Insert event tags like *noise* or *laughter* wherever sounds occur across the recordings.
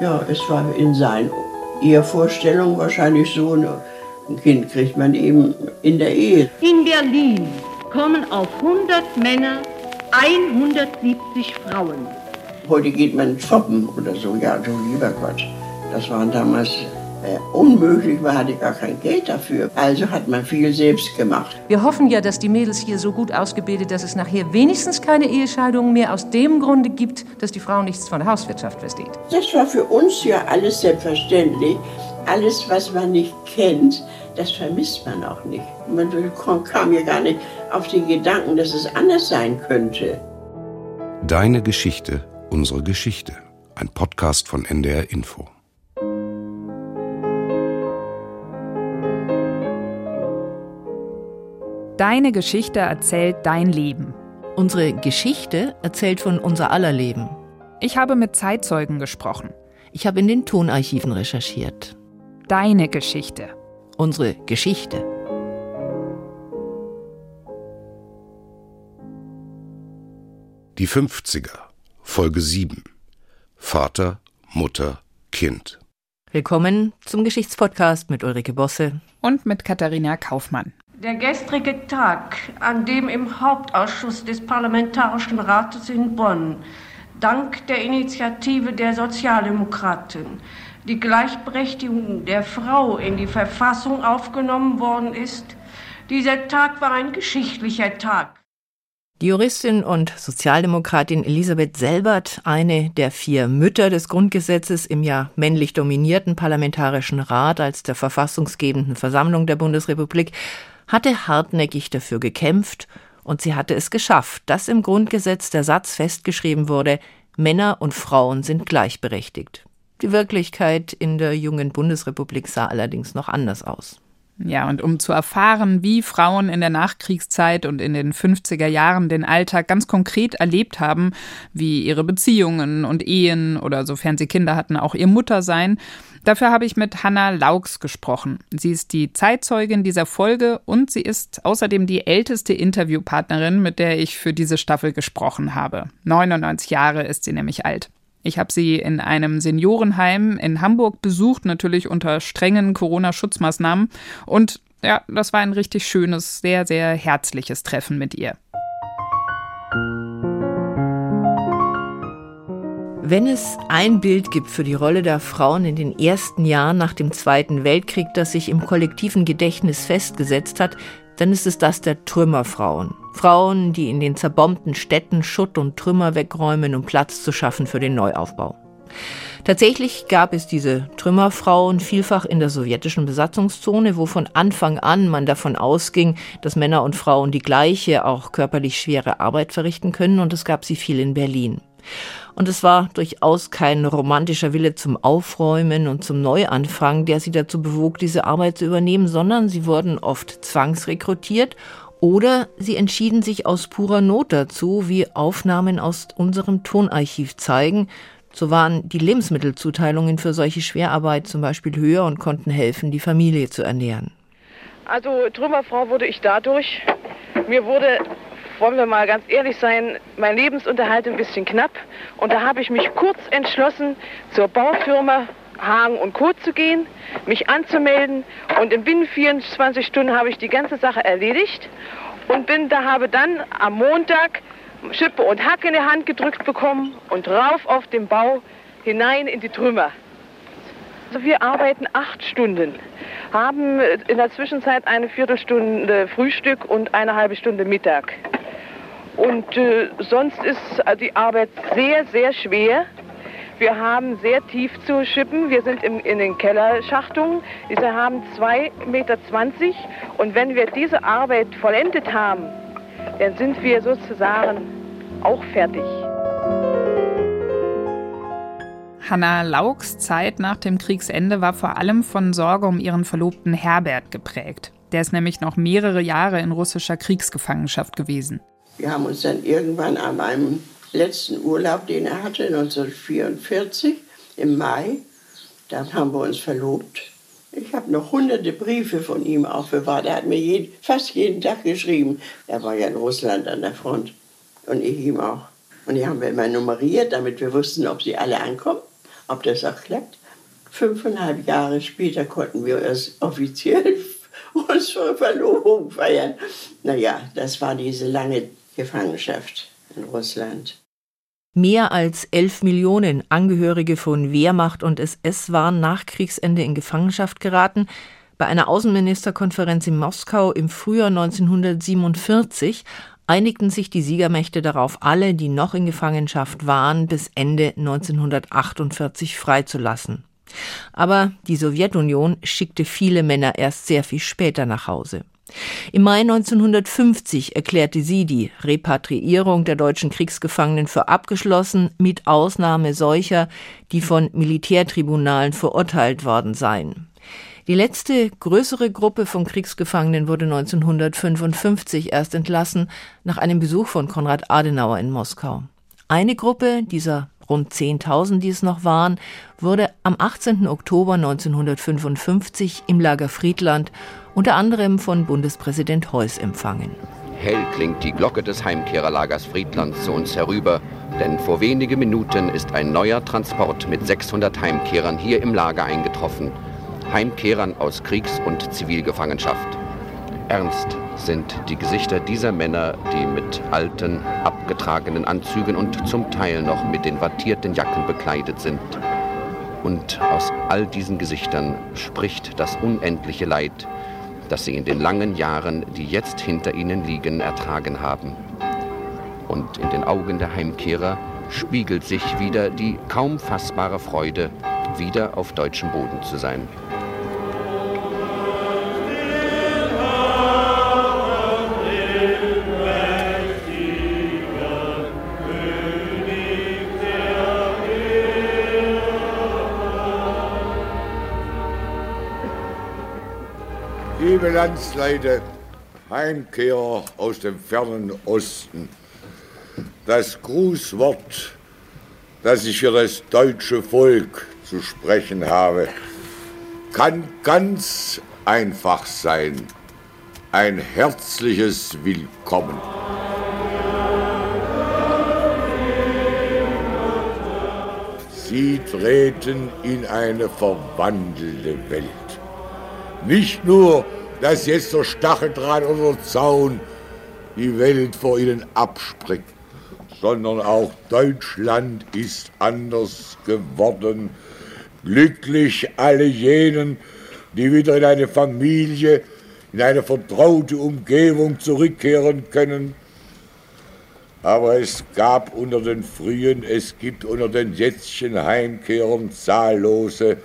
Ja, es war in seinen Ehevorstellungen wahrscheinlich so, ne, ein Kind kriegt man eben in der Ehe. In Berlin kommen auf 100 Männer 170 Frauen. Heute geht man shoppen oder so, ja, so lieber Gott. Das waren damals unmöglich, man hatte gar kein Geld dafür. Also hat man viel selbst gemacht. Wir hoffen ja, dass die Mädels hier so gut ausgebildet, dass es nachher wenigstens keine Ehescheidungen mehr aus dem Grunde gibt, dass die Frau nichts von der Hauswirtschaft versteht. Das war für uns ja alles selbstverständlich. Alles, was man nicht kennt, das vermisst man auch nicht. Man kam ja gar nicht auf den Gedanken, dass es anders sein könnte. Deine Geschichte, unsere Geschichte. Ein Podcast von NDR Info. Deine Geschichte erzählt dein Leben. Unsere Geschichte erzählt von unser aller Leben. Ich habe mit Zeitzeugen gesprochen. Ich habe in den Tonarchiven recherchiert. Deine Geschichte. Unsere Geschichte. Die 50er, Folge 7. Vater, Mutter, Kind. Willkommen zum Geschichtspodcast mit Ulrike Bosse und mit Katharina Kaufmann. Der gestrige Tag, an dem im Hauptausschuss des Parlamentarischen Rates in Bonn dank der Initiative der Sozialdemokraten die Gleichberechtigung der Frau in die Verfassung aufgenommen worden ist, dieser Tag war ein geschichtlicher Tag. Die Juristin und Sozialdemokratin Elisabeth Selbert, eine der vier Mütter des Grundgesetzes im ja männlich dominierten Parlamentarischen Rat als der verfassungsgebenden Versammlung der Bundesrepublik, hatte hartnäckig dafür gekämpft und sie hatte es geschafft, dass im Grundgesetz der Satz festgeschrieben wurde, Männer und Frauen sind gleichberechtigt. Die Wirklichkeit in der jungen Bundesrepublik sah allerdings noch anders aus. Ja, und um zu erfahren, wie Frauen in der Nachkriegszeit und in den 50er Jahren den Alltag ganz konkret erlebt haben, wie ihre Beziehungen und Ehen oder sofern sie Kinder hatten, auch ihr Muttersein, dafür habe ich mit Hanna Laux gesprochen. Sie ist die Zeitzeugin dieser Folge und sie ist außerdem die älteste Interviewpartnerin, mit der ich für diese Staffel gesprochen habe. 99 Jahre ist sie nämlich alt. Ich habe sie in einem Seniorenheim in Hamburg besucht, natürlich unter strengen Corona-Schutzmaßnahmen. Und ja, das war ein richtig schönes, sehr, sehr herzliches Treffen mit ihr. Wenn es ein Bild gibt für die Rolle der Frauen in den ersten Jahren nach dem Zweiten Weltkrieg, das sich im kollektiven Gedächtnis festgesetzt hat, dann ist es das der Trümmerfrauen. Frauen, die in den zerbombten Städten Schutt und Trümmer wegräumen, um Platz zu schaffen für den Neuaufbau. Tatsächlich gab es diese Trümmerfrauen vielfach in der sowjetischen Besatzungszone, wo von Anfang an man davon ausging, dass Männer und Frauen die gleiche, auch körperlich schwere Arbeit verrichten können, und es gab sie viel in Berlin. Und es war durchaus kein romantischer Wille zum Aufräumen und zum Neuanfang, der sie dazu bewog, diese Arbeit zu übernehmen, sondern sie wurden oft zwangsrekrutiert oder sie entschieden sich aus purer Not dazu, wie Aufnahmen aus unserem Tonarchiv zeigen. So waren die Lebensmittelzuteilungen für solche Schwerarbeit zum Beispiel höher und konnten helfen, die Familie zu ernähren. Also Trümmerfrau wurde ich dadurch, mir wurde wollen wir mal ganz ehrlich sein, mein Lebensunterhalt ein bisschen knapp. Und da habe ich mich kurz entschlossen, zur Baufirma Hagen und Co. zu gehen, mich anzumelden. Und in binnen 24 Stunden habe ich die ganze Sache erledigt und bin da habe dann am Montag Schippe und Hack in die Hand gedrückt bekommen und rauf auf den Bau hinein in die Trümmer. Also wir arbeiten acht Stunden, haben in der Zwischenzeit eine Viertelstunde Frühstück und eine halbe Stunde Mittag. Und äh, sonst ist die Arbeit sehr, sehr schwer. Wir haben sehr tief zu schippen. Wir sind im, in den Kellerschachtungen. Diese haben 2,20 Meter. Und wenn wir diese Arbeit vollendet haben, dann sind wir sozusagen auch fertig. Hanna Lauks Zeit nach dem Kriegsende war vor allem von Sorge um ihren Verlobten Herbert geprägt. Der ist nämlich noch mehrere Jahre in russischer Kriegsgefangenschaft gewesen. Wir haben uns dann irgendwann an meinem letzten Urlaub, den er hatte, 1944, im Mai, dann haben wir uns verlobt. Ich habe noch hunderte Briefe von ihm aufbewahrt. Er hat mir jeden, fast jeden Tag geschrieben. Er war ja in Russland an der Front und ich ihm auch. Und die haben wir immer nummeriert, damit wir wussten, ob sie alle ankommen. ob das auch klappt. Fünfeinhalb Jahre später konnten wir es offiziell *laughs* unsere Verlobung feiern. Naja, das war diese lange Gefangenschaft in Russland. Mehr als elf Millionen Angehörige von Wehrmacht und SS waren nach Kriegsende in Gefangenschaft geraten. Bei einer Außenministerkonferenz in Moskau im Frühjahr 1947 einigten sich die Siegermächte darauf, alle, die noch in Gefangenschaft waren, bis Ende 1948 freizulassen. Aber die Sowjetunion schickte viele Männer erst sehr viel später nach Hause. Im Mai 1950 erklärte sie die Repatriierung der deutschen Kriegsgefangenen für abgeschlossen, mit Ausnahme solcher, die von Militärtribunalen verurteilt worden seien. Die letzte größere Gruppe von Kriegsgefangenen wurde 1955 erst entlassen, nach einem Besuch von Konrad Adenauer in Moskau. Eine Gruppe dieser rund 10.000, die es noch waren, wurde am 18. Oktober 1955 im Lager Friedland unter anderem von Bundespräsident Heuss empfangen. Hell klingt die Glocke des Heimkehrerlagers Friedland zu uns herüber, denn vor wenigen Minuten ist ein neuer Transport mit 600 Heimkehrern hier im Lager eingetroffen. Heimkehrern aus Kriegs- und Zivilgefangenschaft. Ernst sind die Gesichter dieser Männer, die mit alten, abgetragenen Anzügen und zum Teil noch mit den wattierten Jacken bekleidet sind. Und aus all diesen Gesichtern spricht das unendliche Leid, das sie in den langen Jahren, die jetzt hinter ihnen liegen, ertragen haben. Und in den Augen der Heimkehrer spiegelt sich wieder die kaum fassbare Freude, wieder auf deutschem Boden zu sein. Liebe Landsleute, Heimkehrer aus dem fernen Osten, das Grußwort, das ich für das deutsche Volk zu sprechen habe, kann ganz einfach sein. Ein herzliches Willkommen. Sie treten in eine verwandelte Welt. Nicht nur dass jetzt der Stacheldraht oder der Zaun die Welt vor ihnen abspringt, sondern auch Deutschland ist anders geworden. Glücklich alle jenen, die wieder in eine Familie, in eine vertraute Umgebung zurückkehren können. Aber es gab unter den frühen, es gibt unter den jetzigen Heimkehrern zahllose,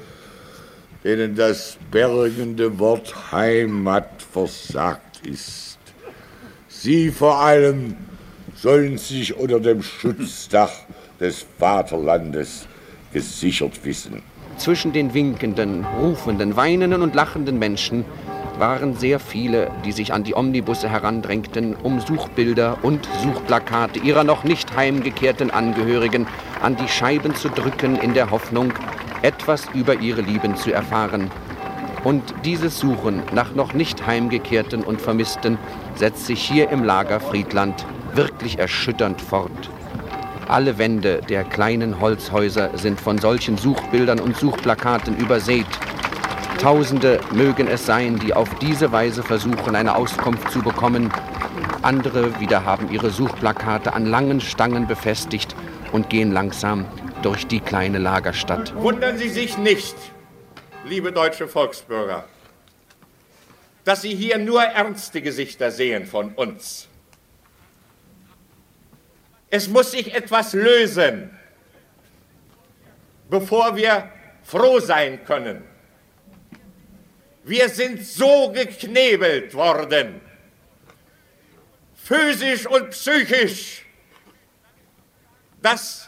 denen das bergende Wort Heimat versagt ist. Sie vor allem sollen sich unter dem Schutzdach des Vaterlandes gesichert wissen. Zwischen den winkenden, rufenden, weinenden und lachenden Menschen waren sehr viele, die sich an die Omnibusse herandrängten, um Suchbilder und Suchplakate ihrer noch nicht heimgekehrten Angehörigen an die Scheiben zu drücken, in der Hoffnung, etwas über ihre Lieben zu erfahren. Und dieses Suchen nach noch nicht heimgekehrten und Vermissten setzt sich hier im Lager Friedland wirklich erschütternd fort. Alle Wände der kleinen Holzhäuser sind von solchen Suchbildern und Suchplakaten übersät. Tausende mögen es sein, die auf diese Weise versuchen, eine Auskunft zu bekommen. Andere wieder haben ihre Suchplakate an langen Stangen befestigt und gehen langsam durch die kleine Lagerstadt. Wundern Sie sich nicht, liebe deutsche Volksbürger, dass Sie hier nur ernste Gesichter sehen von uns. Es muss sich etwas lösen, bevor wir froh sein können. Wir sind so geknebelt worden, physisch und psychisch, dass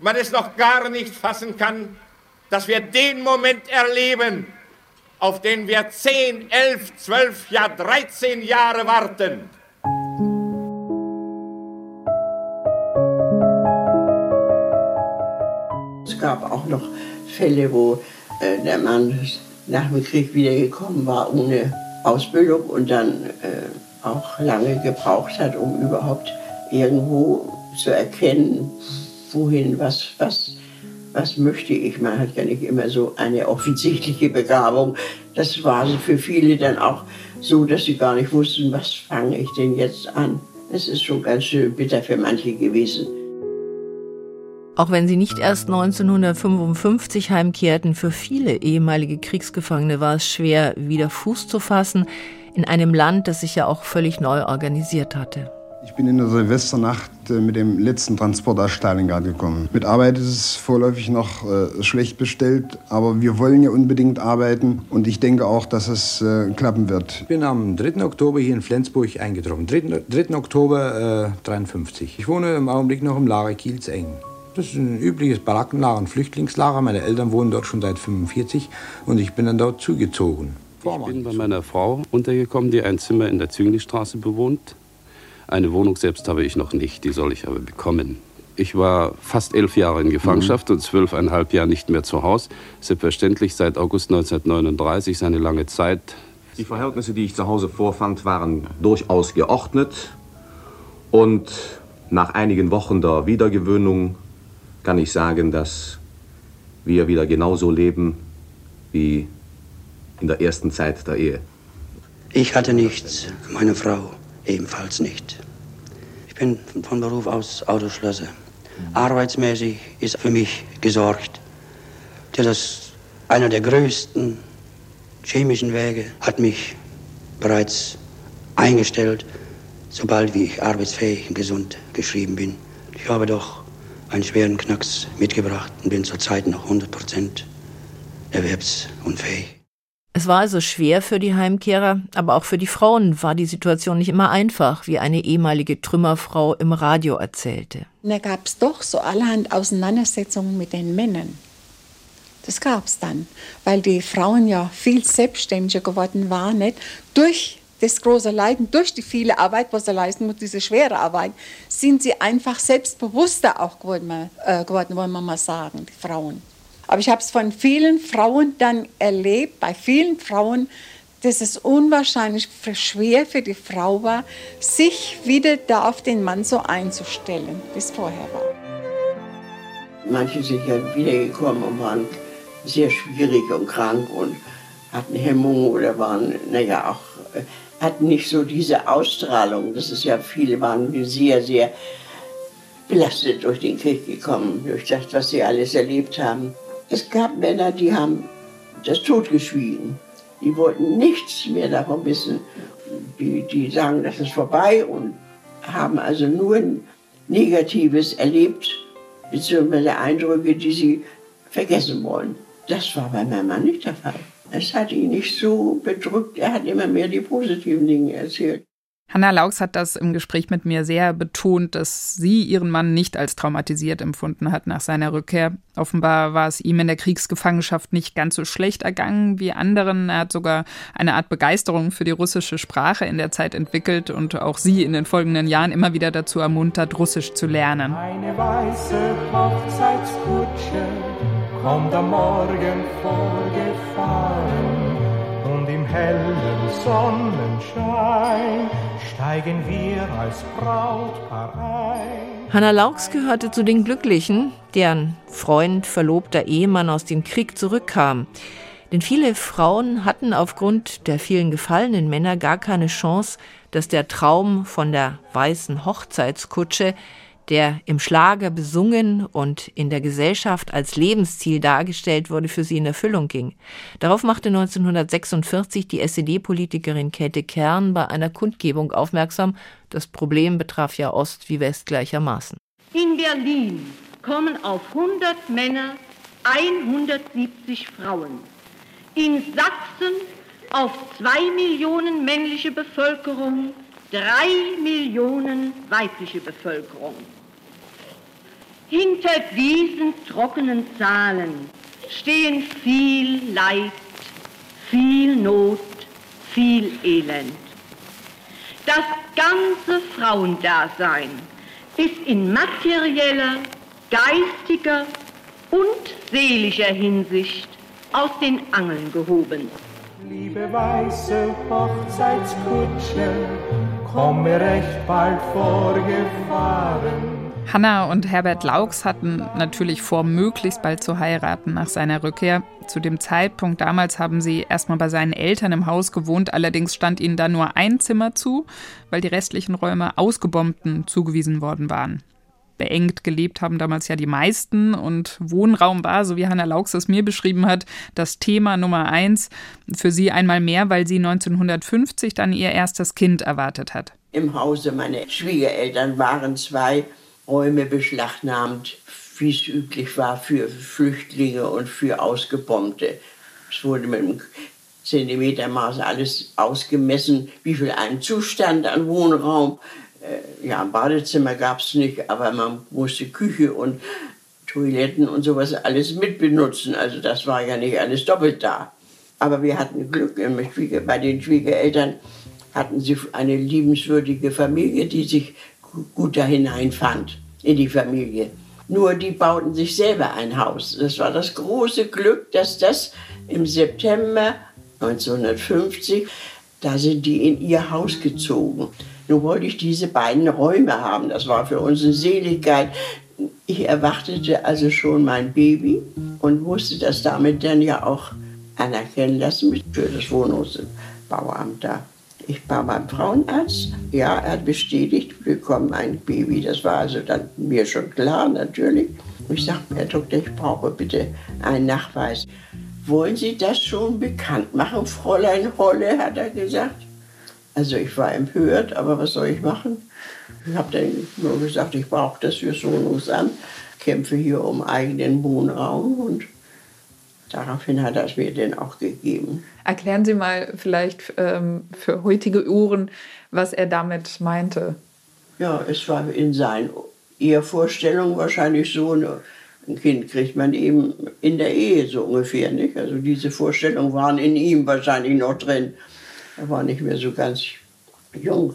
man es noch gar nicht fassen kann, dass wir den Moment erleben, auf den wir 10, 11, 12, ja 13 Jahre warten. Es gab auch noch Fälle, wo äh, der Mann nach dem Krieg wiedergekommen war ohne Ausbildung und dann äh, auch lange gebraucht hat, um überhaupt irgendwo zu erkennen, wohin, was, was, was möchte ich? Man hat ja nicht immer so eine offensichtliche Begabung. Das war für viele dann auch so, dass sie gar nicht wussten, was fange ich denn jetzt an. Es ist schon ganz schön bitter für manche gewesen. Auch wenn sie nicht erst 1955 heimkehrten, für viele ehemalige Kriegsgefangene war es schwer, wieder Fuß zu fassen in einem Land, das sich ja auch völlig neu organisiert hatte. Ich bin in der Silvesternacht äh, mit dem letzten Transport aus Stalingrad gekommen. Mit Arbeit ist es vorläufig noch äh, schlecht bestellt, aber wir wollen ja unbedingt arbeiten und ich denke auch, dass es äh, klappen wird. Ich bin am 3. Oktober hier in Flensburg eingetroffen. 3. 3. Oktober äh, 53. Ich wohne im Augenblick noch im Lager Kielsengen. Das ist ein übliches Barackenlager, ein Flüchtlingslager. Meine Eltern wohnen dort schon seit 45 und ich bin dann dort zugezogen. Ich bin bei meiner Frau untergekommen, die ein Zimmer in der Zünglistraße bewohnt. Eine Wohnung selbst habe ich noch nicht, die soll ich aber bekommen. Ich war fast elf Jahre in Gefangenschaft mhm. und zwölfeinhalb Jahre nicht mehr zu Hause. Selbstverständlich seit August 1939, seine lange Zeit. Die Verhältnisse, die ich zu Hause vorfand, waren durchaus geordnet. Und nach einigen Wochen der Wiedergewöhnung kann ich sagen, dass wir wieder genauso leben wie in der ersten Zeit der Ehe. Ich hatte nichts, meine Frau ebenfalls nicht. Ich bin von Beruf aus Autoschlosser. Arbeitsmäßig ist für mich gesorgt. Das einer der größten chemischen Wege hat mich bereits eingestellt, sobald wie ich arbeitsfähig und gesund geschrieben bin. Ich habe doch einen schweren Knacks mitgebracht und bin zurzeit noch 100 Prozent erwerbsunfähig. Es war also schwer für die Heimkehrer, aber auch für die Frauen war die Situation nicht immer einfach, wie eine ehemalige Trümmerfrau im Radio erzählte. Da gab es doch so allerhand Auseinandersetzungen mit den Männern. Das gab es dann, weil die Frauen ja viel selbstständiger geworden waren, nicht? durch das große Leiden, durch die viele Arbeit, was sie leisten muss, diese schwere Arbeit, sind sie einfach selbstbewusster auch geworden, äh, geworden wollen wir mal sagen, die Frauen. Aber ich habe es von vielen Frauen dann erlebt, bei vielen Frauen, dass es unwahrscheinlich schwer für die Frau war, sich wieder da auf den Mann so einzustellen, wie es vorher war. Manche sind ja wiedergekommen und waren sehr schwierig und krank und hatten Hemmungen oder waren, naja, auch, äh, hatten nicht so diese Ausstrahlung. Das ist ja, viele waren sehr, sehr belastet durch den Krieg gekommen, durch das, was sie alles erlebt haben. Es gab Männer, die haben das totgeschwiegen. Die wollten nichts mehr davon wissen. Die, die sagen, das ist vorbei und haben also nur Negatives erlebt, beziehungsweise Eindrücke, die sie vergessen wollen. Das war bei meinem Mann nicht der Fall. Es hat ihn nicht so bedrückt, er hat immer mehr die positiven Dinge erzählt. Hanna Laux hat das im Gespräch mit mir sehr betont, dass sie ihren Mann nicht als traumatisiert empfunden hat nach seiner Rückkehr. Offenbar war es ihm in der Kriegsgefangenschaft nicht ganz so schlecht ergangen wie anderen. Er hat sogar eine Art Begeisterung für die russische Sprache in der Zeit entwickelt und auch sie in den folgenden Jahren immer wieder dazu ermuntert, Russisch zu lernen. Eine weiße Hochzeitskutsche kommt am Morgen vorgefahren und im hellen Sonnenschein steigen wir als Brautpaar ein. Hanna Laux gehörte zu den Glücklichen, deren Freund, Verlobter, Ehemann aus dem Krieg zurückkam. Denn viele Frauen hatten aufgrund der vielen gefallenen Männer gar keine Chance, dass der Traum von der weißen Hochzeitskutsche der im Schlager besungen und in der Gesellschaft als Lebensziel dargestellt wurde, für sie in Erfüllung ging. Darauf machte 1946 die SED-Politikerin Käthe Kern bei einer Kundgebung aufmerksam. Das Problem betraf ja Ost wie West gleichermaßen. In Berlin kommen auf 100 Männer 170 Frauen. In Sachsen auf 2 Millionen männliche Bevölkerung 3 Millionen weibliche Bevölkerung. Hinter diesen trockenen Zahlen stehen viel Leid, viel Not, viel Elend. Das ganze Frauendasein ist in materieller, geistiger und seelischer Hinsicht aus den Angeln gehoben. Liebe weiße Hochzeitskutsche, komme recht bald vorgefahren Hanna und Herbert Laux hatten natürlich vor, möglichst bald zu heiraten nach seiner Rückkehr. Zu dem Zeitpunkt damals haben sie erstmal bei seinen Eltern im Haus gewohnt, allerdings stand ihnen da nur ein Zimmer zu, weil die restlichen Räume Ausgebombten zugewiesen worden waren. Beengt gelebt haben damals ja die meisten und Wohnraum war, so wie Hanna Laux es mir beschrieben hat, das Thema Nummer eins. Für sie einmal mehr, weil sie 1950 dann ihr erstes Kind erwartet hat. Im Hause meiner Schwiegereltern waren zwei Räume beschlagnahmt, wie es üblich war für Flüchtlinge und für Ausgebombte. Es wurde mit einem Zentimetermaß alles ausgemessen, wie viel ein Zustand an Wohnraum. Äh, ja, ein Badezimmer gab es nicht, aber man musste Küche und Toiletten und sowas alles mitbenutzen. Also das war ja nicht alles doppelt da. Aber wir hatten Glück bei den Schwiegereltern hatten sie eine liebenswürdige Familie, die sich gut da hineinfand in die Familie. Nur die bauten sich selber ein Haus. Das war das große Glück, dass das im September 1950, da sind die in ihr Haus gezogen. Nun wollte ich diese beiden Räume haben. Das war für uns eine Seligkeit. Ich erwartete also schon mein Baby und musste das damit dann ja auch anerkennen lassen für das Wohnungsbauamt da. Ich war beim Frauenarzt. Ja, er hat bestätigt, wir bekommen ein Baby. Das war also dann mir schon klar, natürlich. Ich sagte, Herr Doktor, ich brauche bitte einen Nachweis. Wollen Sie das schon bekannt machen, Fräulein Holle, hat er gesagt. Also ich war empört, aber was soll ich machen? Ich habe dann nur gesagt, ich brauche das fürs Wohnungsamt, kämpfe hier um eigenen Wohnraum und Daraufhin hat er es mir dann auch gegeben. Erklären Sie mal vielleicht ähm, für heutige Uhren, was er damit meinte. Ja, es war in seinen Ehevorstellungen wahrscheinlich so, eine, ein Kind kriegt man eben in der Ehe so ungefähr. Nicht? Also diese Vorstellungen waren in ihm wahrscheinlich noch drin. Er war nicht mehr so ganz jung.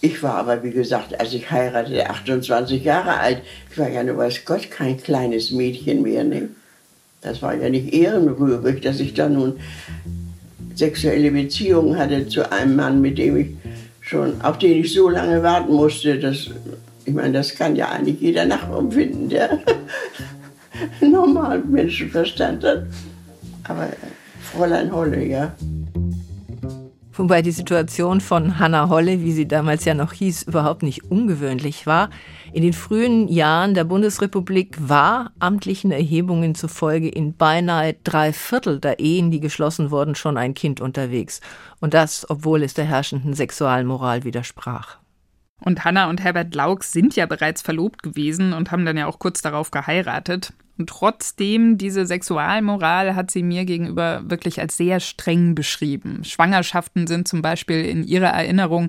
Ich war aber, wie gesagt, als ich heiratete, 28 Jahre alt. Ich war ja nur, weiß Gott, kein kleines Mädchen mehr. Nicht? Das war ja nicht ehrenrührig, dass ich da nun sexuelle Beziehungen hatte zu einem Mann, mit dem ich schon, auf den ich so lange warten musste. Das, ich meine, das kann ja eigentlich jeder nachempfinden, der *laughs* normalen Menschenverstand hat. Aber Fräulein Holle, ja. Wobei die Situation von Hannah Holle, wie sie damals ja noch hieß, überhaupt nicht ungewöhnlich war. In den frühen Jahren der Bundesrepublik war amtlichen Erhebungen zufolge in beinahe drei Viertel der Ehen, die geschlossen wurden, schon ein Kind unterwegs. Und das, obwohl es der herrschenden Sexualmoral widersprach. Und Hannah und Herbert Laux sind ja bereits verlobt gewesen und haben dann ja auch kurz darauf geheiratet. Und trotzdem, diese Sexualmoral hat sie mir gegenüber wirklich als sehr streng beschrieben. Schwangerschaften sind zum Beispiel in ihrer Erinnerung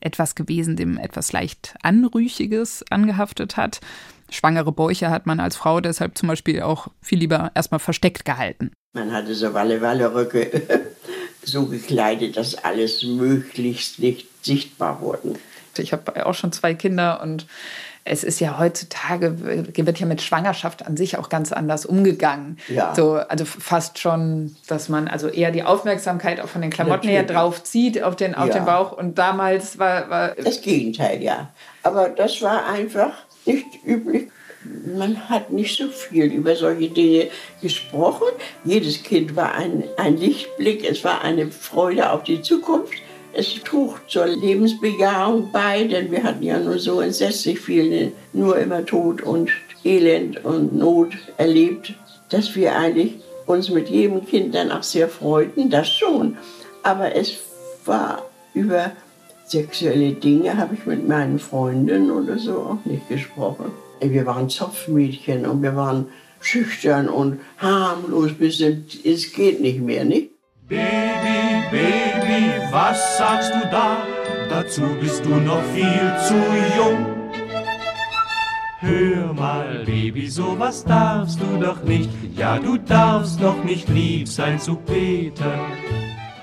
etwas gewesen, dem etwas leicht Anrüchiges angehaftet hat. Schwangere Bäuche hat man als Frau deshalb zum Beispiel auch viel lieber erstmal versteckt gehalten. Man hatte so Walle-Walle-Röcke *laughs* so gekleidet, dass alles möglichst nicht sichtbar wurde. Ich habe auch schon zwei Kinder und es ist ja heutzutage, wird ja mit Schwangerschaft an sich auch ganz anders umgegangen. Ja. So, also fast schon, dass man also eher die Aufmerksamkeit auch von den Klamotten Natürlich. her drauf zieht auf den, auf ja. den Bauch. Und damals war, war. Das Gegenteil, ja. Aber das war einfach nicht üblich. Man hat nicht so viel über solche Dinge gesprochen. Jedes Kind war ein, ein Lichtblick, es war eine Freude auf die Zukunft. Es trug zur Lebensbejahung bei, denn wir hatten ja nur so entsetzlich viel, nur immer Tod und Elend und Not erlebt, dass wir eigentlich uns mit jedem Kind dann auch sehr freuten, das schon. Aber es war über sexuelle Dinge, habe ich mit meinen Freundinnen oder so auch nicht gesprochen. Wir waren Zopfmädchen und wir waren schüchtern und harmlos bis es geht nicht mehr, nicht? Baby, Baby, was sagst du da? Dazu bist du noch viel zu jung. Hör mal, Baby, sowas darfst du doch nicht. Ja, du darfst doch nicht lieb sein zu Peter.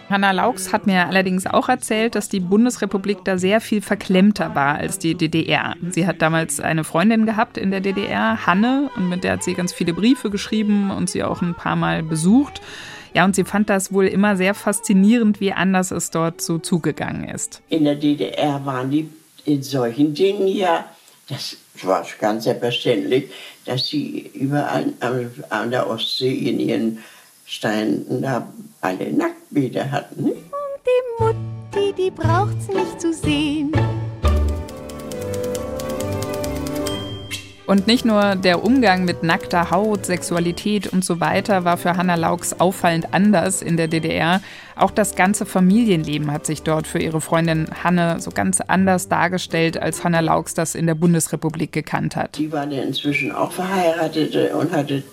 Hanna Laux hat mir allerdings auch erzählt, dass die Bundesrepublik da sehr viel verklemmter war als die DDR. Sie hat damals eine Freundin gehabt in der DDR, Hanne, und mit der hat sie ganz viele Briefe geschrieben und sie auch ein paar Mal besucht. Ja, und sie fand das wohl immer sehr faszinierend, wie anders es dort so zugegangen ist. In der DDR waren die in solchen Dingen ja, das Es war ganz selbstverständlich, dass sie überall an der Ostsee in ihren Steinen da alle Nacktbäder hatten. Und die Mutti, die braucht's nicht zu sehen. Und nicht nur der Umgang mit nackter Haut, Sexualität und so weiter war für Hannah Laux auffallend anders in der DDR. Auch das ganze Familienleben hat sich dort für ihre Freundin Hanne so ganz anders dargestellt, als Hannah Laux das in der Bundesrepublik gekannt hat. Die war ja inzwischen auch verheiratet und hatte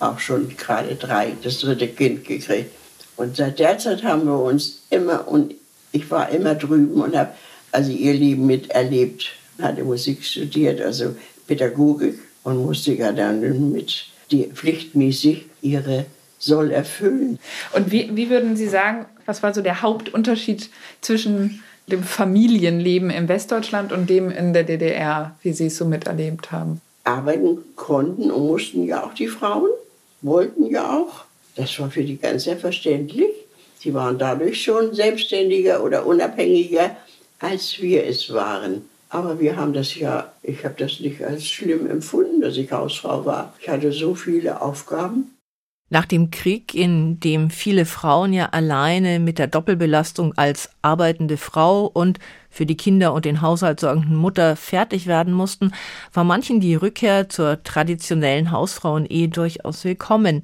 auch schon gerade drei, das dritte Kind gekriegt. Und seit der Zeit haben wir uns immer, und ich war immer drüben und habe also ihr Leben miterlebt, hatte Musik studiert, also Pädagogik und musste ja dann mit die pflichtmäßig ihre Soll erfüllen. Und wie, wie würden Sie sagen, was war so der Hauptunterschied zwischen dem Familienleben in Westdeutschland und dem in der DDR, wie Sie es so miterlebt haben? Arbeiten konnten und mussten ja auch die Frauen, wollten ja auch. Das war für die ganz selbstverständlich. Sie waren dadurch schon selbstständiger oder unabhängiger, als wir es waren. Aber wir haben das ja, ich habe das nicht als schlimm empfunden, dass ich Hausfrau war. Ich hatte so viele Aufgaben. Nach dem Krieg, in dem viele Frauen ja alleine mit der Doppelbelastung als arbeitende Frau und für die Kinder und den Haushalt sorgenden Mutter fertig werden mussten, war manchen die Rückkehr zur traditionellen Hausfrauenehe durchaus willkommen.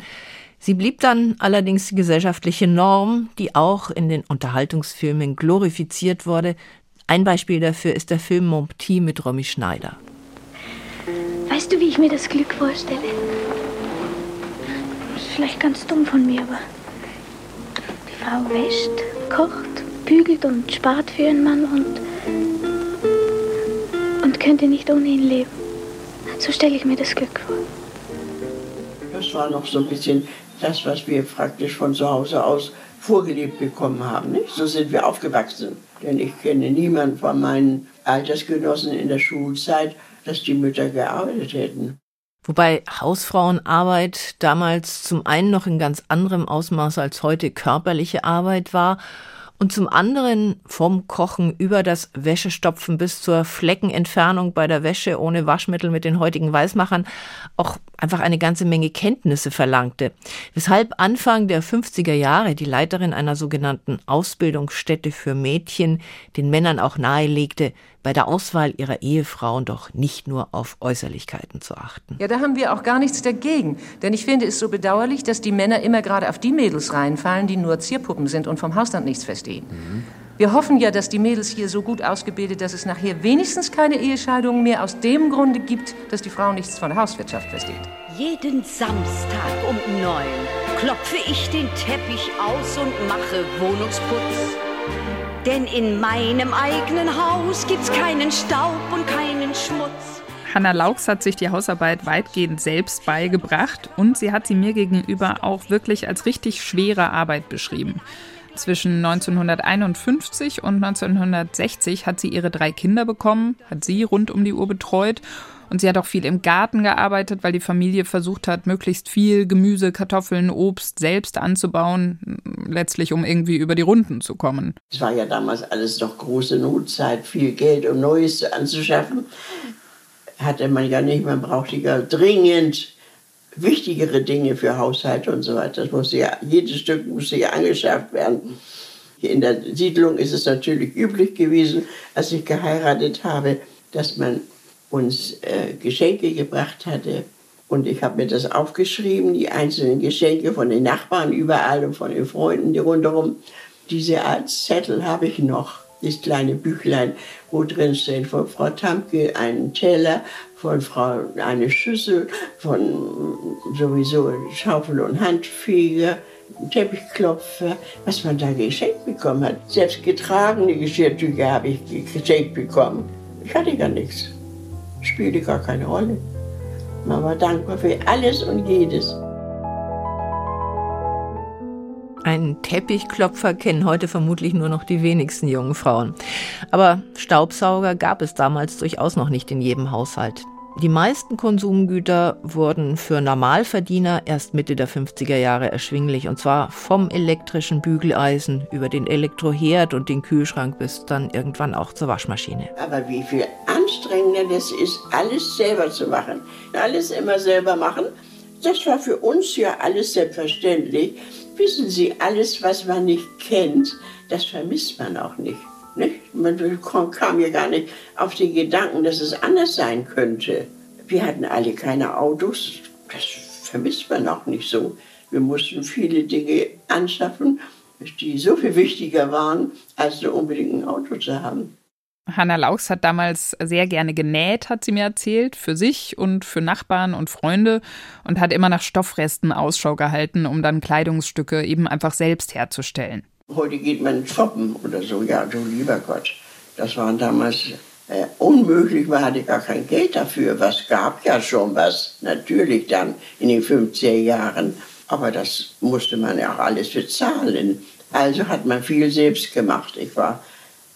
Sie blieb dann allerdings die gesellschaftliche Norm, die auch in den Unterhaltungsfilmen glorifiziert wurde, ein Beispiel dafür ist der Film Mon Petit mit Romy Schneider. Weißt du, wie ich mir das Glück vorstelle? Das ist vielleicht ganz dumm von mir, aber die Frau wäscht, kocht, bügelt und spart für ihren Mann und und könnte nicht ohne ihn leben. So stelle ich mir das Glück vor. Das war noch so ein bisschen das, was wir praktisch von zu Hause aus vorgelebt bekommen haben. Nicht? So sind wir aufgewachsen. Denn ich kenne niemanden von meinen Altersgenossen in der Schulzeit, dass die Mütter gearbeitet hätten. Wobei Hausfrauenarbeit damals zum einen noch in ganz anderem Ausmaß als heute körperliche Arbeit war und zum anderen vom Kochen über das Wäschestopfen bis zur Fleckenentfernung bei der Wäsche ohne Waschmittel mit den heutigen Weißmachern auch einfach eine ganze Menge Kenntnisse verlangte. Weshalb Anfang der 50er Jahre die Leiterin einer sogenannten Ausbildungsstätte für Mädchen den Männern auch nahelegte, bei der Auswahl ihrer Ehefrauen doch nicht nur auf Äußerlichkeiten zu achten. Ja, da haben wir auch gar nichts dagegen. Denn ich finde es so bedauerlich, dass die Männer immer gerade auf die Mädels reinfallen, die nur Zierpuppen sind und vom Hausstand nichts verstehen. Mhm. Wir hoffen ja, dass die Mädels hier so gut ausgebildet, dass es nachher wenigstens keine Ehescheidungen mehr aus dem Grunde gibt, dass die Frau nichts von der Hauswirtschaft versteht. Jeden Samstag um neun klopfe ich den Teppich aus und mache Wohnungsputz. Denn in meinem eigenen Haus gibt's keinen Staub und keinen Schmutz. Hanna Laux hat sich die Hausarbeit weitgehend selbst beigebracht und sie hat sie mir gegenüber auch wirklich als richtig schwere Arbeit beschrieben. Zwischen 1951 und 1960 hat sie ihre drei Kinder bekommen, hat sie rund um die Uhr betreut und sie hat auch viel im Garten gearbeitet, weil die Familie versucht hat, möglichst viel Gemüse, Kartoffeln, Obst selbst anzubauen, letztlich um irgendwie über die Runden zu kommen. Es war ja damals alles noch große Notzeit, viel Geld, um Neues anzuschaffen. Hatte man ja nicht, man brauchte ja dringend wichtigere Dinge für Haushalt und so weiter. Das musste ja, jedes Stück musste ja angeschafft werden. In der Siedlung ist es natürlich üblich gewesen, als ich geheiratet habe, dass man uns äh, Geschenke gebracht hatte. Und ich habe mir das aufgeschrieben, die einzelnen Geschenke von den Nachbarn überall und von den Freunden die rundherum. Diese Art Zettel habe ich noch, das kleine Büchlein, wo drin steht von Frau Tamke einen Teller, von Frau eine Schüssel, von sowieso Schaufel und Handfeger, Teppichklopfer, was man da geschenkt bekommen hat. Selbst getragene Geschirrtücher habe ich geschenkt bekommen. Ich hatte gar nichts. Spielte gar keine Rolle. Man war dankbar für alles und jedes. Einen Teppichklopfer kennen heute vermutlich nur noch die wenigsten jungen Frauen. Aber Staubsauger gab es damals durchaus noch nicht in jedem Haushalt. Die meisten Konsumgüter wurden für Normalverdiener erst Mitte der 50er Jahre erschwinglich. Und zwar vom elektrischen Bügeleisen über den Elektroherd und den Kühlschrank bis dann irgendwann auch zur Waschmaschine. Aber wie viel anstrengender das ist, alles selber zu machen. Alles immer selber machen. Das war für uns ja alles selbstverständlich. Wissen Sie, alles, was man nicht kennt, das vermisst man auch nicht. Nicht? Man kam ja gar nicht auf den Gedanken, dass es anders sein könnte. Wir hatten alle keine Autos. Das vermisst man auch nicht so. Wir mussten viele Dinge anschaffen, die so viel wichtiger waren, als nur unbedingt ein Auto zu haben. Hanna Laux hat damals sehr gerne genäht, hat sie mir erzählt, für sich und für Nachbarn und Freunde und hat immer nach Stoffresten Ausschau gehalten, um dann Kleidungsstücke eben einfach selbst herzustellen. Heute geht man shoppen oder so, ja, du lieber Gott. Das waren damals äh, unmöglich, man hatte gar kein Geld dafür. Was gab ja schon was, natürlich dann in den 50er Jahren. Aber das musste man ja auch alles bezahlen. Also hat man viel selbst gemacht. Ich war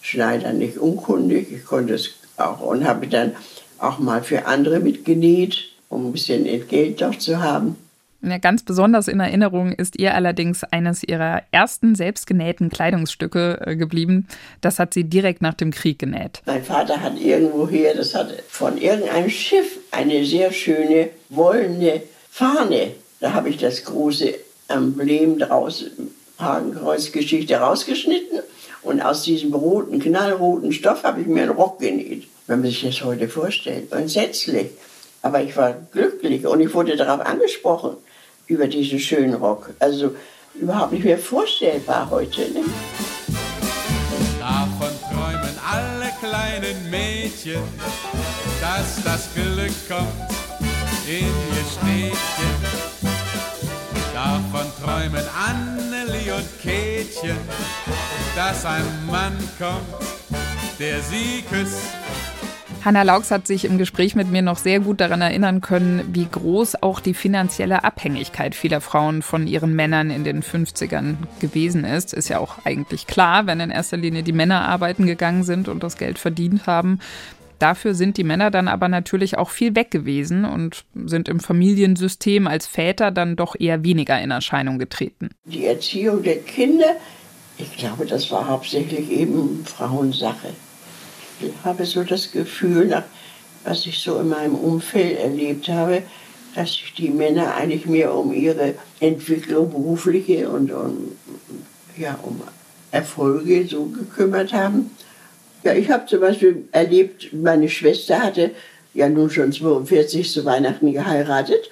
Schneider nicht unkundig, ich konnte es auch und habe dann auch mal für andere mitgenäht, um ein bisschen Entgelt doch zu haben. Ja, ganz besonders in Erinnerung ist ihr allerdings eines ihrer ersten selbstgenähten Kleidungsstücke äh, geblieben. Das hat sie direkt nach dem Krieg genäht. Mein Vater hat irgendwoher, das hat von irgendeinem Schiff, eine sehr schöne wollene Fahne. Da habe ich das große Emblem draus, Hakenkreuzgeschichte rausgeschnitten und aus diesem roten, knallroten Stoff habe ich mir einen Rock genäht. Wenn man sich das heute vorstellt, entsetzlich. Aber ich war glücklich und ich wurde darauf angesprochen über diesen schönen Rock. Also überhaupt nicht mehr vorstellbar heute. Ne? Davon träumen alle kleinen Mädchen, dass das Glück kommt in ihr Städtchen. Davon träumen Anneli und Kätchen, dass ein Mann kommt, der sie küsst Hanna Laux hat sich im Gespräch mit mir noch sehr gut daran erinnern können, wie groß auch die finanzielle Abhängigkeit vieler Frauen von ihren Männern in den 50ern gewesen ist. Ist ja auch eigentlich klar, wenn in erster Linie die Männer arbeiten gegangen sind und das Geld verdient haben. Dafür sind die Männer dann aber natürlich auch viel weg gewesen und sind im Familiensystem als Väter dann doch eher weniger in Erscheinung getreten. Die Erziehung der Kinder, ich glaube, das war hauptsächlich eben Frauensache habe so das Gefühl, nach, was ich so in meinem Umfeld erlebt habe, dass sich die Männer eigentlich mehr um ihre Entwicklung berufliche und um, ja, um Erfolge so gekümmert haben. Ja, ich habe zum Beispiel erlebt, meine Schwester hatte ja nun schon 42 zu Weihnachten geheiratet.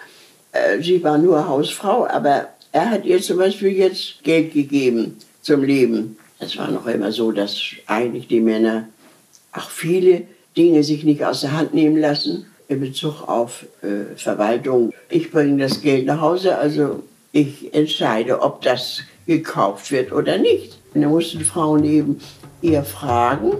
Äh, sie war nur Hausfrau, aber er hat ihr zum Beispiel jetzt Geld gegeben zum Leben. Es war noch immer so, dass eigentlich die Männer auch viele Dinge sich nicht aus der Hand nehmen lassen in Bezug auf äh, Verwaltung. Ich bringe das Geld nach Hause, also ich entscheide, ob das gekauft wird oder nicht. Da mussten Frauen eben eher fragen.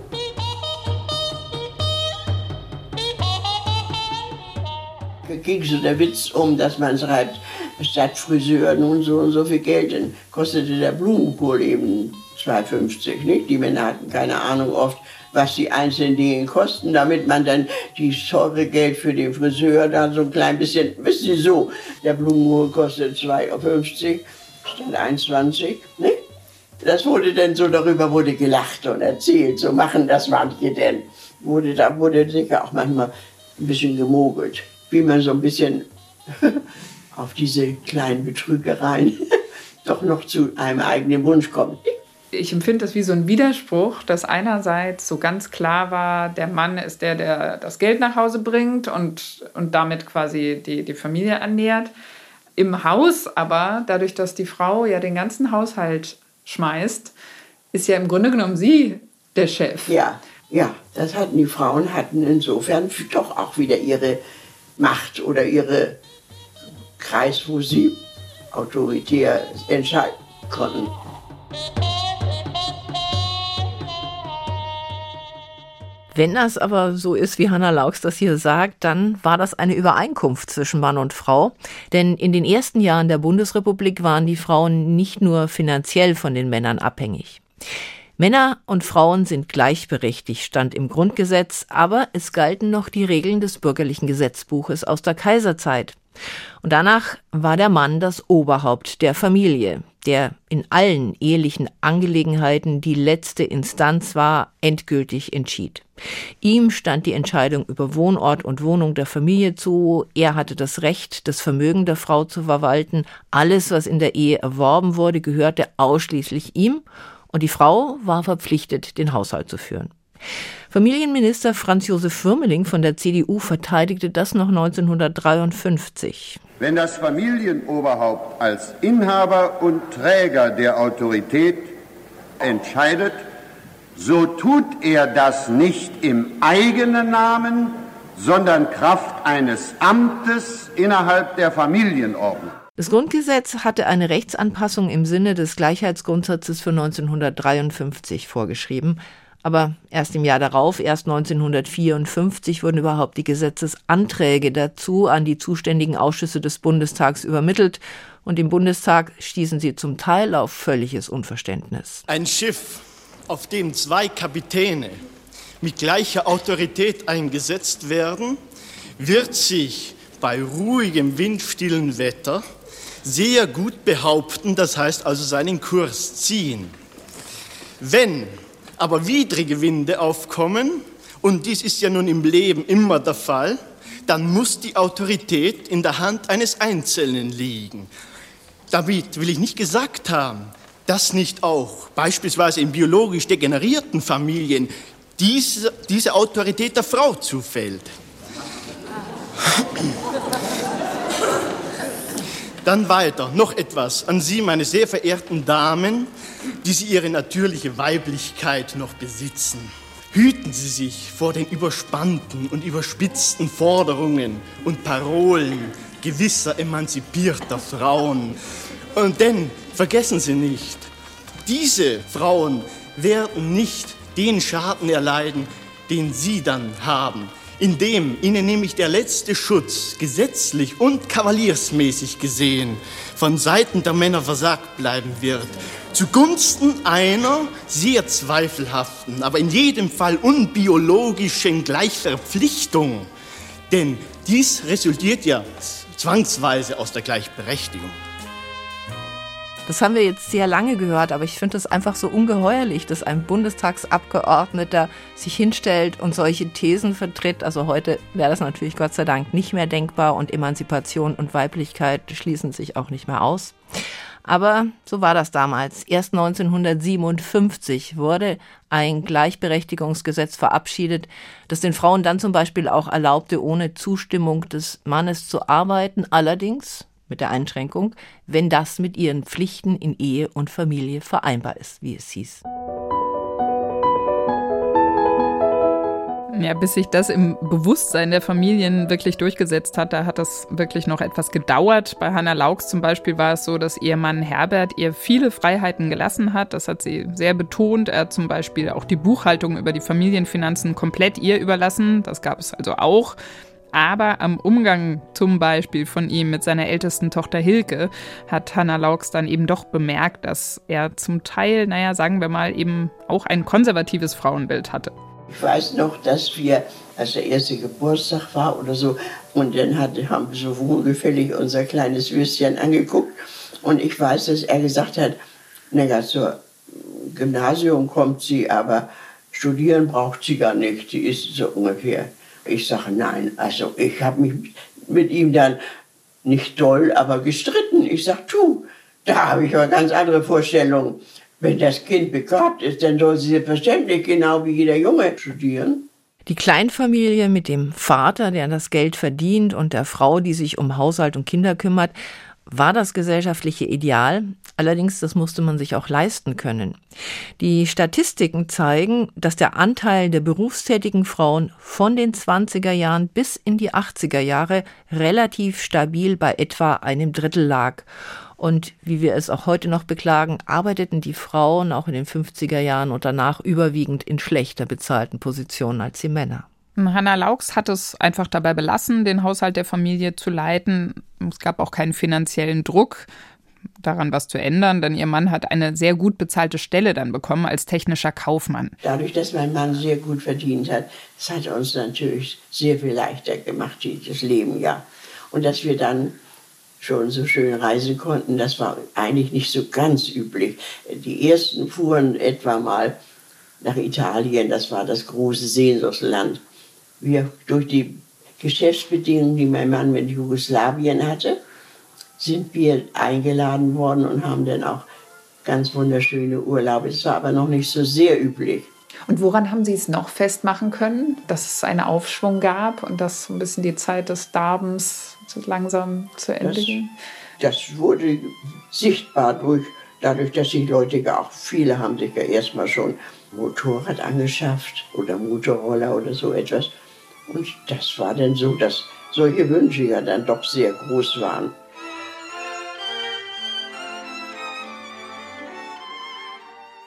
Da ging so der Witz um, dass man schreibt, statt Friseur nun so und so viel Geld, dann kostete der Blumenkohl eben 2,50. Nicht? Die Männer hatten keine Ahnung oft, was die einzelnen Dinge kosten, damit man dann die teure Geld für den Friseur da so ein klein bisschen, wissen Sie so, der Blumenkohl kostet 2,50 Euro statt 1,20 ne? Das wurde dann so, darüber wurde gelacht und erzählt, so machen das manche denn. Wurde, da wurde sicher auch manchmal ein bisschen gemogelt, wie man so ein bisschen *laughs* auf diese kleinen Betrügereien *laughs* doch noch zu einem eigenen Wunsch kommt ich empfinde das wie so ein Widerspruch, dass einerseits so ganz klar war, der Mann ist der, der das Geld nach Hause bringt und, und damit quasi die, die Familie ernährt. Im Haus aber, dadurch, dass die Frau ja den ganzen Haushalt schmeißt, ist ja im Grunde genommen sie der Chef. Ja, ja, das hatten die Frauen, hatten insofern doch auch wieder ihre Macht oder ihre Kreis, wo sie autoritär entscheiden konnten. Wenn das aber so ist, wie Hanna Laux das hier sagt, dann war das eine Übereinkunft zwischen Mann und Frau. Denn in den ersten Jahren der Bundesrepublik waren die Frauen nicht nur finanziell von den Männern abhängig. Männer und Frauen sind gleichberechtigt, stand im Grundgesetz, aber es galten noch die Regeln des bürgerlichen Gesetzbuches aus der Kaiserzeit. Und danach war der Mann das Oberhaupt der Familie, der in allen ehelichen Angelegenheiten die letzte Instanz war, endgültig entschied. Ihm stand die Entscheidung über Wohnort und Wohnung der Familie zu, er hatte das Recht, das Vermögen der Frau zu verwalten, alles, was in der Ehe erworben wurde, gehörte ausschließlich ihm, und die Frau war verpflichtet, den Haushalt zu führen. Familienminister Franz Josef Firmeling von der CDU verteidigte das noch 1953. Wenn das Familienoberhaupt als Inhaber und Träger der Autorität entscheidet, so tut er das nicht im eigenen Namen, sondern Kraft eines Amtes innerhalb der Familienordnung. Das Grundgesetz hatte eine Rechtsanpassung im Sinne des Gleichheitsgrundsatzes für 1953 vorgeschrieben. Aber erst im Jahr darauf, erst 1954, wurden überhaupt die Gesetzesanträge dazu an die zuständigen Ausschüsse des Bundestags übermittelt. Und im Bundestag stießen sie zum Teil auf völliges Unverständnis. Ein Schiff, auf dem zwei Kapitäne mit gleicher Autorität eingesetzt werden, wird sich bei ruhigem, windstillen Wetter sehr gut behaupten, das heißt also seinen Kurs ziehen. Wenn aber widrige Winde aufkommen, und dies ist ja nun im Leben immer der Fall, dann muss die Autorität in der Hand eines Einzelnen liegen. Damit will ich nicht gesagt haben, dass nicht auch beispielsweise in biologisch degenerierten Familien diese, diese Autorität der Frau zufällt. Dann weiter, noch etwas an Sie, meine sehr verehrten Damen, die Sie Ihre natürliche Weiblichkeit noch besitzen. Hüten Sie sich vor den überspannten und überspitzten Forderungen und Parolen gewisser emanzipierter Frauen. Und denn vergessen Sie nicht, diese Frauen werden nicht den Schaden erleiden, den Sie dann haben indem ihnen nämlich der letzte Schutz gesetzlich und kavaliersmäßig gesehen von Seiten der Männer versagt bleiben wird, zugunsten einer sehr zweifelhaften, aber in jedem Fall unbiologischen Gleichverpflichtung. Denn dies resultiert ja zwangsweise aus der Gleichberechtigung. Das haben wir jetzt sehr lange gehört, aber ich finde es einfach so ungeheuerlich, dass ein Bundestagsabgeordneter sich hinstellt und solche Thesen vertritt. Also heute wäre das natürlich Gott sei Dank nicht mehr denkbar und Emanzipation und Weiblichkeit schließen sich auch nicht mehr aus. Aber so war das damals. Erst 1957 wurde ein Gleichberechtigungsgesetz verabschiedet, das den Frauen dann zum Beispiel auch erlaubte, ohne Zustimmung des Mannes zu arbeiten. Allerdings mit der Einschränkung, wenn das mit ihren Pflichten in Ehe und Familie vereinbar ist, wie es hieß. Ja, bis sich das im Bewusstsein der Familien wirklich durchgesetzt hat, da hat das wirklich noch etwas gedauert. Bei Hannah Laux zum Beispiel war es so, dass ihr Mann Herbert ihr viele Freiheiten gelassen hat. Das hat sie sehr betont. Er hat zum Beispiel auch die Buchhaltung über die Familienfinanzen komplett ihr überlassen. Das gab es also auch. Aber am Umgang zum Beispiel von ihm mit seiner ältesten Tochter Hilke hat Hannah Laux dann eben doch bemerkt, dass er zum Teil, naja, sagen wir mal, eben auch ein konservatives Frauenbild hatte. Ich weiß noch, dass wir, als der erste Geburtstag war oder so, und dann hat, haben wir so wohlgefällig unser kleines Würstchen angeguckt. Und ich weiß, dass er gesagt hat, naja, zur Gymnasium kommt sie, aber studieren braucht sie gar nicht. Die ist so ungefähr ich sage nein. Also ich habe mich mit ihm dann nicht doll, aber gestritten. Ich sage, tu, da habe ich aber ganz andere Vorstellungen. Wenn das Kind begabt ist, dann soll sie selbstverständlich genau wie jeder Junge studieren. Die Kleinfamilie mit dem Vater, der das Geld verdient, und der Frau, die sich um Haushalt und Kinder kümmert, war das gesellschaftliche Ideal, allerdings das musste man sich auch leisten können. Die Statistiken zeigen, dass der Anteil der berufstätigen Frauen von den 20er Jahren bis in die 80er Jahre relativ stabil bei etwa einem Drittel lag. Und wie wir es auch heute noch beklagen, arbeiteten die Frauen auch in den 50er Jahren und danach überwiegend in schlechter bezahlten Positionen als die Männer. Hanna Laux hat es einfach dabei belassen, den Haushalt der Familie zu leiten. Es gab auch keinen finanziellen Druck. daran was zu ändern, denn ihr Mann hat eine sehr gut bezahlte Stelle dann bekommen als technischer Kaufmann. Dadurch, dass mein Mann sehr gut verdient hat, das hat uns natürlich sehr viel leichter gemacht, das Leben, ja. Und dass wir dann schon so schön reisen konnten, das war eigentlich nicht so ganz üblich. Die ersten fuhren etwa mal nach Italien, das war das große Sehnsuchtsland. Wir durch die Geschäftsbedingungen, die mein Mann mit Jugoslawien hatte, sind wir eingeladen worden und haben dann auch ganz wunderschöne Urlaube. Es war aber noch nicht so sehr üblich. Und woran haben Sie es noch festmachen können, dass es einen Aufschwung gab und dass ein bisschen die Zeit des Darbens langsam zu Ende das, ging? Das wurde sichtbar durch, dadurch, dass die Leute auch, viele haben sich ja erstmal schon Motorrad angeschafft oder Motorroller oder so etwas. Und das war dann so, dass solche Wünsche ja dann doch sehr groß waren.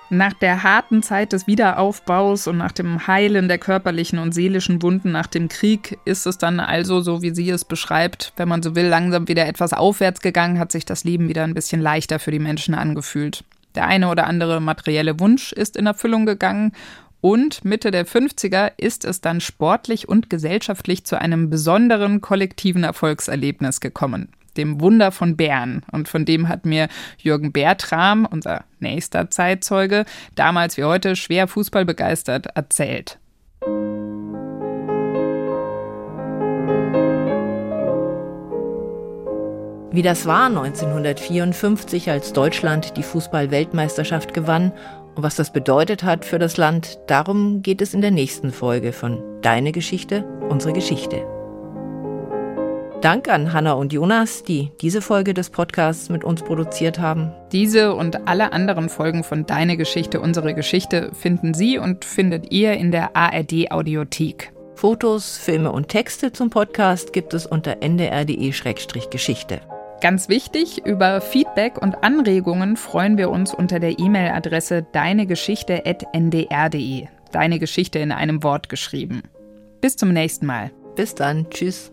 Nach der harten Zeit des Wiederaufbaus und nach dem Heilen der körperlichen und seelischen Wunden nach dem Krieg ist es dann also, so wie sie es beschreibt, wenn man so will, langsam wieder etwas aufwärts gegangen, hat sich das Leben wieder ein bisschen leichter für die Menschen angefühlt. Der eine oder andere materielle Wunsch ist in Erfüllung gegangen und Mitte der 50er ist es dann sportlich und gesellschaftlich zu einem besonderen kollektiven Erfolgserlebnis gekommen dem Wunder von Bern. Und von dem hat mir Jürgen Bertram, unser nächster Zeitzeuge, damals wie heute schwer Fußball begeistert, erzählt. Wie das war 1954, als Deutschland die Fußball-Weltmeisterschaft gewann und was das bedeutet hat für das Land, darum geht es in der nächsten Folge von Deine Geschichte, unsere Geschichte. Dank an Hanna und Jonas, die diese Folge des Podcasts mit uns produziert haben. Diese und alle anderen Folgen von Deine Geschichte, unsere Geschichte finden Sie und findet ihr in der ARD Audiothek. Fotos, Filme und Texte zum Podcast gibt es unter ndr.de-geschichte. Ganz wichtig, über Feedback und Anregungen freuen wir uns unter der E-Mail-Adresse deinegeschichte.ndr.de. Deine Geschichte in einem Wort geschrieben. Bis zum nächsten Mal. Bis dann. Tschüss.